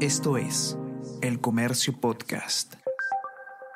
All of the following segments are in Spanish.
Esto es El Comercio Podcast.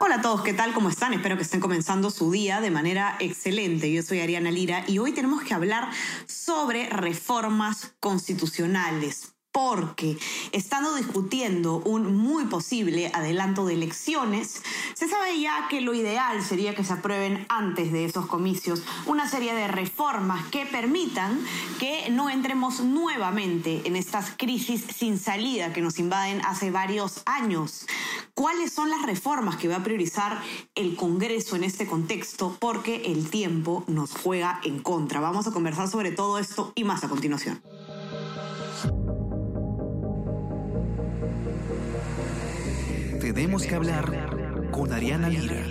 Hola a todos, ¿qué tal? ¿Cómo están? Espero que estén comenzando su día de manera excelente. Yo soy Ariana Lira y hoy tenemos que hablar sobre reformas constitucionales porque estando discutiendo un muy posible adelanto de elecciones, se sabe ya que lo ideal sería que se aprueben antes de esos comicios una serie de reformas que permitan que no entremos nuevamente en estas crisis sin salida que nos invaden hace varios años. ¿Cuáles son las reformas que va a priorizar el Congreso en este contexto? Porque el tiempo nos juega en contra. Vamos a conversar sobre todo esto y más a continuación. Tenemos que hablar con Ariana Lira.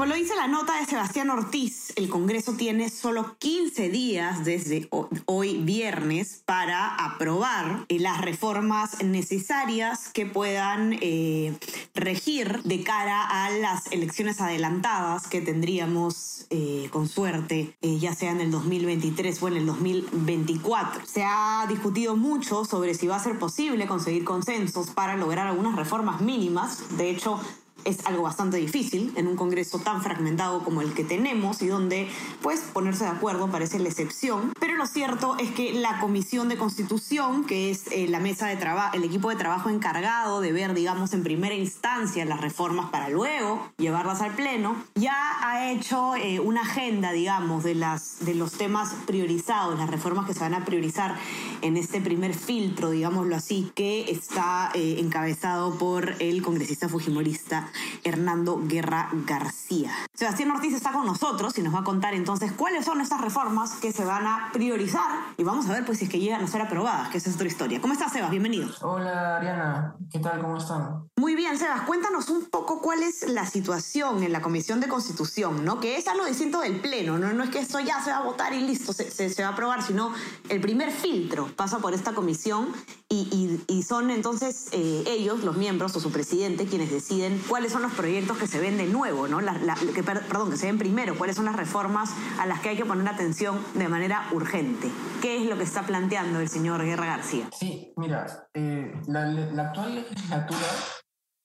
Como lo dice la nota de Sebastián Ortiz, el Congreso tiene solo 15 días desde hoy viernes para aprobar eh, las reformas necesarias que puedan eh, regir de cara a las elecciones adelantadas que tendríamos eh, con suerte, ya sea en el 2023 o en el 2024. Se ha discutido mucho sobre si va a ser posible conseguir consensos para lograr algunas reformas mínimas. De hecho, es algo bastante difícil en un Congreso tan fragmentado como el que tenemos y donde pues ponerse de acuerdo parece la excepción. Pero lo cierto es que la Comisión de Constitución, que es eh, la mesa de trabajo, el equipo de trabajo encargado de ver, digamos, en primera instancia las reformas para luego llevarlas al Pleno, ya ha hecho eh, una agenda, digamos, de, las, de los temas priorizados, las reformas que se van a priorizar en este primer filtro, digámoslo así, que está eh, encabezado por el congresista fujimorista Hernando Guerra García. Sebastián Ortiz está con nosotros y nos va a contar entonces cuáles son estas reformas que se van a priorizar y vamos a ver pues si es que llegan a ser aprobadas, que esa es otra historia. ¿Cómo estás, Sebas? Bienvenido. Hola, Ariana. ¿Qué tal? ¿Cómo están? Muy bien, Sebas. Cuéntanos un poco cuál es la situación en la Comisión de Constitución, ¿no? Que es algo distinto del Pleno, ¿no? No es que esto ya se va a votar y listo, se, se, va a aprobar, sino el primer filtro pasa por esta comisión y, y, son entonces eh, ellos, los miembros o su presidente, quienes deciden cuál cuáles son los proyectos que se ven de nuevo, ¿no? perdón, que se ven primero, cuáles son las reformas a las que hay que poner atención de manera urgente. ¿Qué es lo que está planteando el señor Guerra García? Sí, mira, eh, la, actual legislatura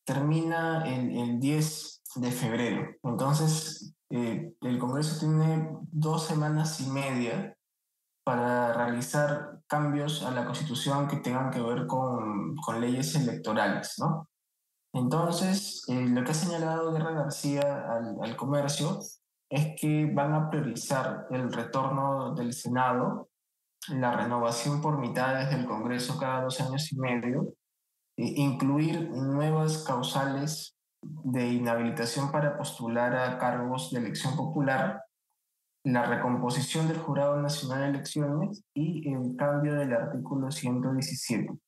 termina el, 10 de febrero. Entonces, eh, el Congreso tiene dos semanas y media para realizar cambios a la Constitución que tengan que ver con, con leyes electorales, ¿no? Entonces, eh, lo que ha señalado Guerra García al, comercio es que van a priorizar el retorno del Senado, la renovación por mitades del Congreso cada dos años y medio, e incluir nuevas causales de inhabilitación para postular a cargos de elección popular, la recomposición del Jurado Nacional de Elecciones y el cambio del artículo 117.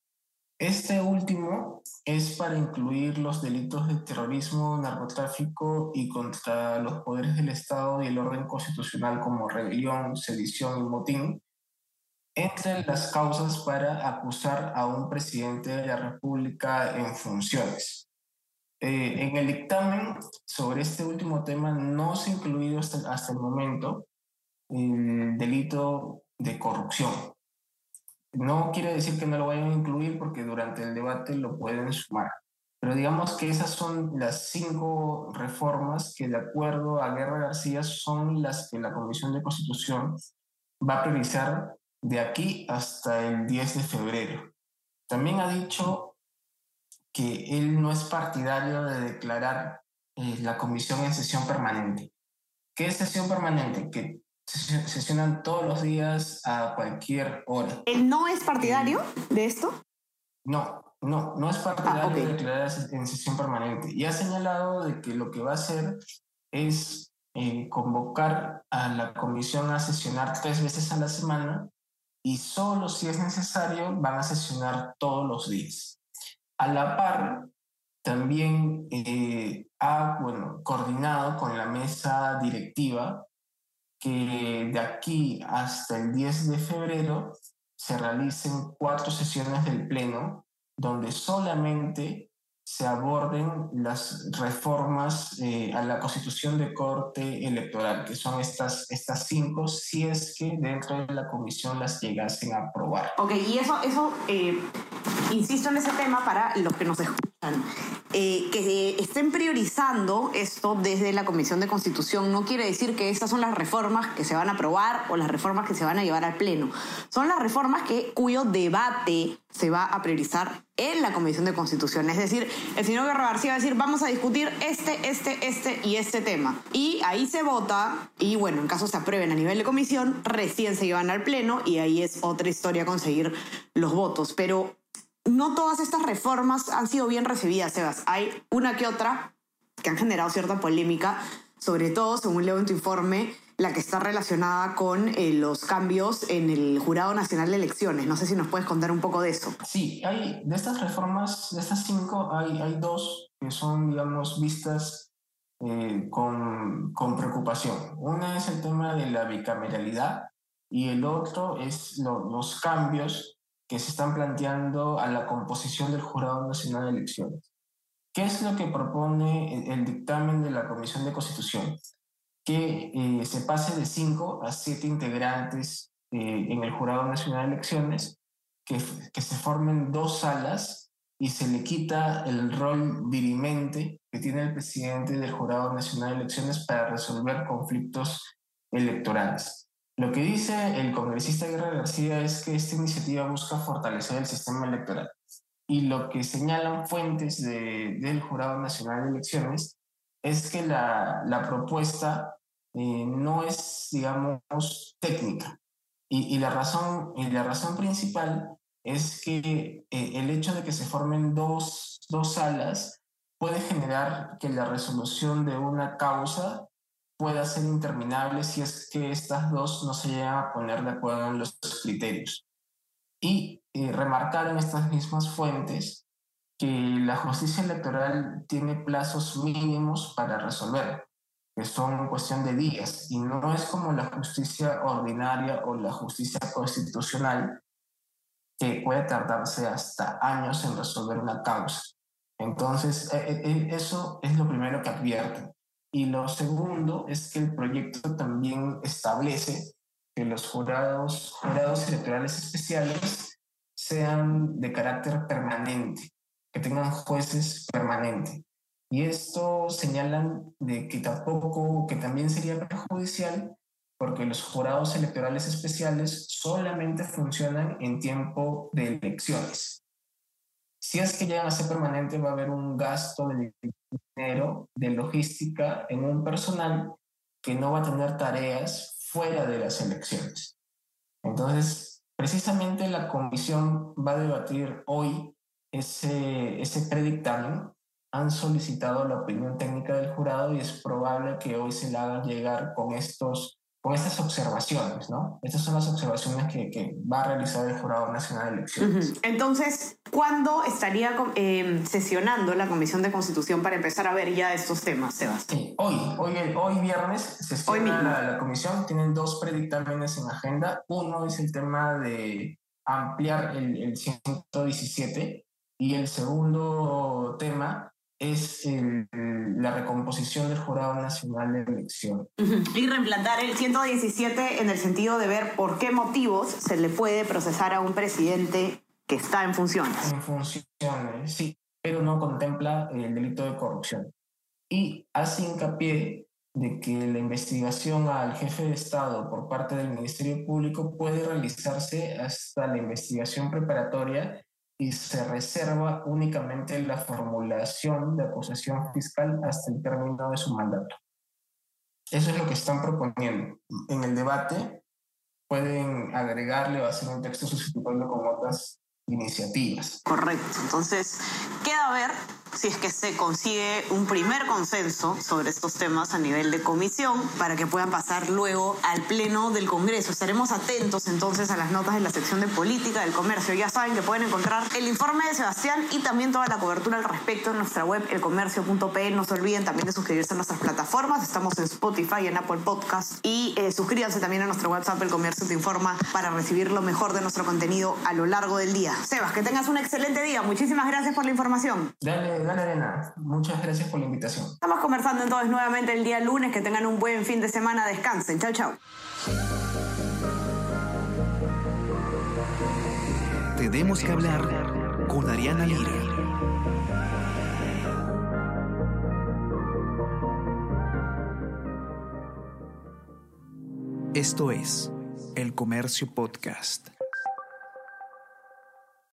Este último es para incluir los delitos de terrorismo, narcotráfico y contra los poderes del Estado y el orden constitucional como rebelión, sedición y motín, entre las causas para acusar a un presidente de la República en funciones. Eh, en el dictamen sobre este último tema no se ha incluido hasta, hasta el momento el delito de corrupción. No quiere decir que no lo vayan a incluir porque durante el debate lo pueden sumar. Pero digamos que esas son las cinco reformas que de acuerdo a Guerra García son las que la Comisión de Constitución va a priorizar de aquí hasta el 10 de febrero. También ha dicho que él no es partidario de declarar eh, la comisión en sesión permanente. ¿Qué es sesión permanente? Que sesionan todos los días a cualquier hora. ¿Él no es partidario de esto? No, no, no es partidario ah, de declarar en sesión permanente. Y ha señalado de que lo que va a hacer es eh, convocar a la comisión a sesionar tres veces a la semana y solo si es necesario van a sesionar todos los días. A la par, también eh, ha bueno, coordinado con la mesa directiva que de aquí hasta el 10 de febrero se realicen cuatro sesiones del Pleno donde solamente se aborden las reformas eh, a la constitución de corte electoral, que son estas, estas cinco, si es que dentro de la comisión las llegasen a aprobar. Ok, y eso, eso eh, insisto en ese tema para los que nos escuchan. Eh, que estén priorizando esto desde la Comisión de Constitución no quiere decir que estas son las reformas que se van a aprobar o las reformas que se van a llevar al Pleno. Son las reformas que, cuyo debate se va a priorizar en la Comisión de Constitución. Es decir, el señor Guerrero García va a decir, vamos a discutir este, este, este y este tema. Y ahí se vota y bueno, en caso se aprueben a nivel de comisión, recién se llevan al Pleno y ahí es otra historia conseguir los votos. Pero no todas estas reformas han sido bien recibidas, Sebas. Hay una que otra que han generado cierta polémica, sobre todo, según leo en tu informe, la que está relacionada con eh, los cambios en el Jurado Nacional de Elecciones. No sé si nos puedes contar un poco de eso. Sí, hay, de estas reformas, de estas cinco, hay, hay dos que son, digamos, vistas eh, con, con, preocupación. Una es el tema de la bicameralidad y el otro es los cambios que se están planteando a la composición del Jurado Nacional de Elecciones. ¿Qué es lo que propone el, dictamen de la Comisión de Constitución? Que eh, se pase de cinco a siete integrantes eh, en el Jurado Nacional de Elecciones, que, se formen dos salas y se le quita el rol dirimente que tiene el presidente del Jurado Nacional de Elecciones para resolver conflictos electorales. Lo que dice el congresista Guerra García es que esta iniciativa busca fortalecer el sistema electoral. Y lo que señalan fuentes de, del Jurado Nacional de Elecciones es que la, la propuesta eh, no es, digamos, técnica. Y, y, la, razón, y la razón principal es que eh, el hecho de que se formen dos, dos salas puede generar que la resolución de una causa pueda ser interminable si es que estas dos no se llegan a poner de acuerdo en los criterios. Y eh, remarcaron estas mismas fuentes que la justicia electoral tiene plazos mínimos para resolver, que son cuestión de días, y no es como la justicia ordinaria o la justicia constitucional, que puede tardarse hasta años en resolver una causa. Entonces, eh, eh, eso es lo primero que advierten. Y lo segundo es que el proyecto también establece que los jurados, jurados electorales especiales sean de carácter permanente, que tengan jueces permanentes. Y esto señalan de que tampoco, que también sería perjudicial porque los jurados electorales especiales solamente funcionan en tiempo de elecciones. Si es que llegan a ser permanente, va a haber un gasto de dinero, de logística en un personal que no va a tener tareas fuera de las elecciones. Entonces, precisamente la comisión va a debatir hoy ese, ese predictamen. Han solicitado la opinión técnica del jurado y es probable que hoy se la hagan llegar con estos con estas observaciones, ¿no? Estas son las observaciones que, que va a realizar el Jurado Nacional de Elecciones. Entonces, ¿cuándo estaría eh, sesionando la Comisión de Constitución para empezar a ver ya estos temas, Sebas? Sí, hoy, hoy, hoy viernes sesiona la, la, comisión, tienen dos predictámenes en agenda. Uno es el tema de ampliar el, el 117 y el segundo tema es la recomposición del Jurado Nacional de Elección. Y reimplantar el 117 en el sentido de ver por qué motivos se le puede procesar a un presidente que está en funciones. En funciones, sí, pero no contempla el delito de corrupción. Y hace hincapié de que la investigación al jefe de Estado por parte del Ministerio Público puede realizarse hasta la investigación preparatoria y se reserva únicamente la formulación de acusación fiscal hasta el término de su mandato. Eso es lo que están proponiendo. En el debate pueden agregarle o hacer un texto sustituyendo con otras iniciativas. Correcto. Entonces, queda ver si es que se consigue un primer consenso sobre estos temas a nivel de comisión para que puedan pasar luego al Pleno del Congreso. Estaremos atentos entonces a las notas de la sección de política del comercio. Ya saben que pueden encontrar el informe de Sebastián y también toda la cobertura al respecto en nuestra web elcomercio.pe. No se olviden también de suscribirse a nuestras plataformas. Estamos en Spotify, en Apple Podcast y eh, suscríbanse también a nuestro WhatsApp El Comercio Te Informa para recibir lo mejor de nuestro contenido a lo largo del día. Sebas, que tengas un excelente día. Muchísimas gracias por la información. Dale, Muchas gracias por la invitación. Estamos conversando entonces nuevamente el día lunes. Que tengan un buen fin de semana. Descansen. Chao, chao. Tenemos que hablar con Ariana Lira. Esto es El Comercio Podcast.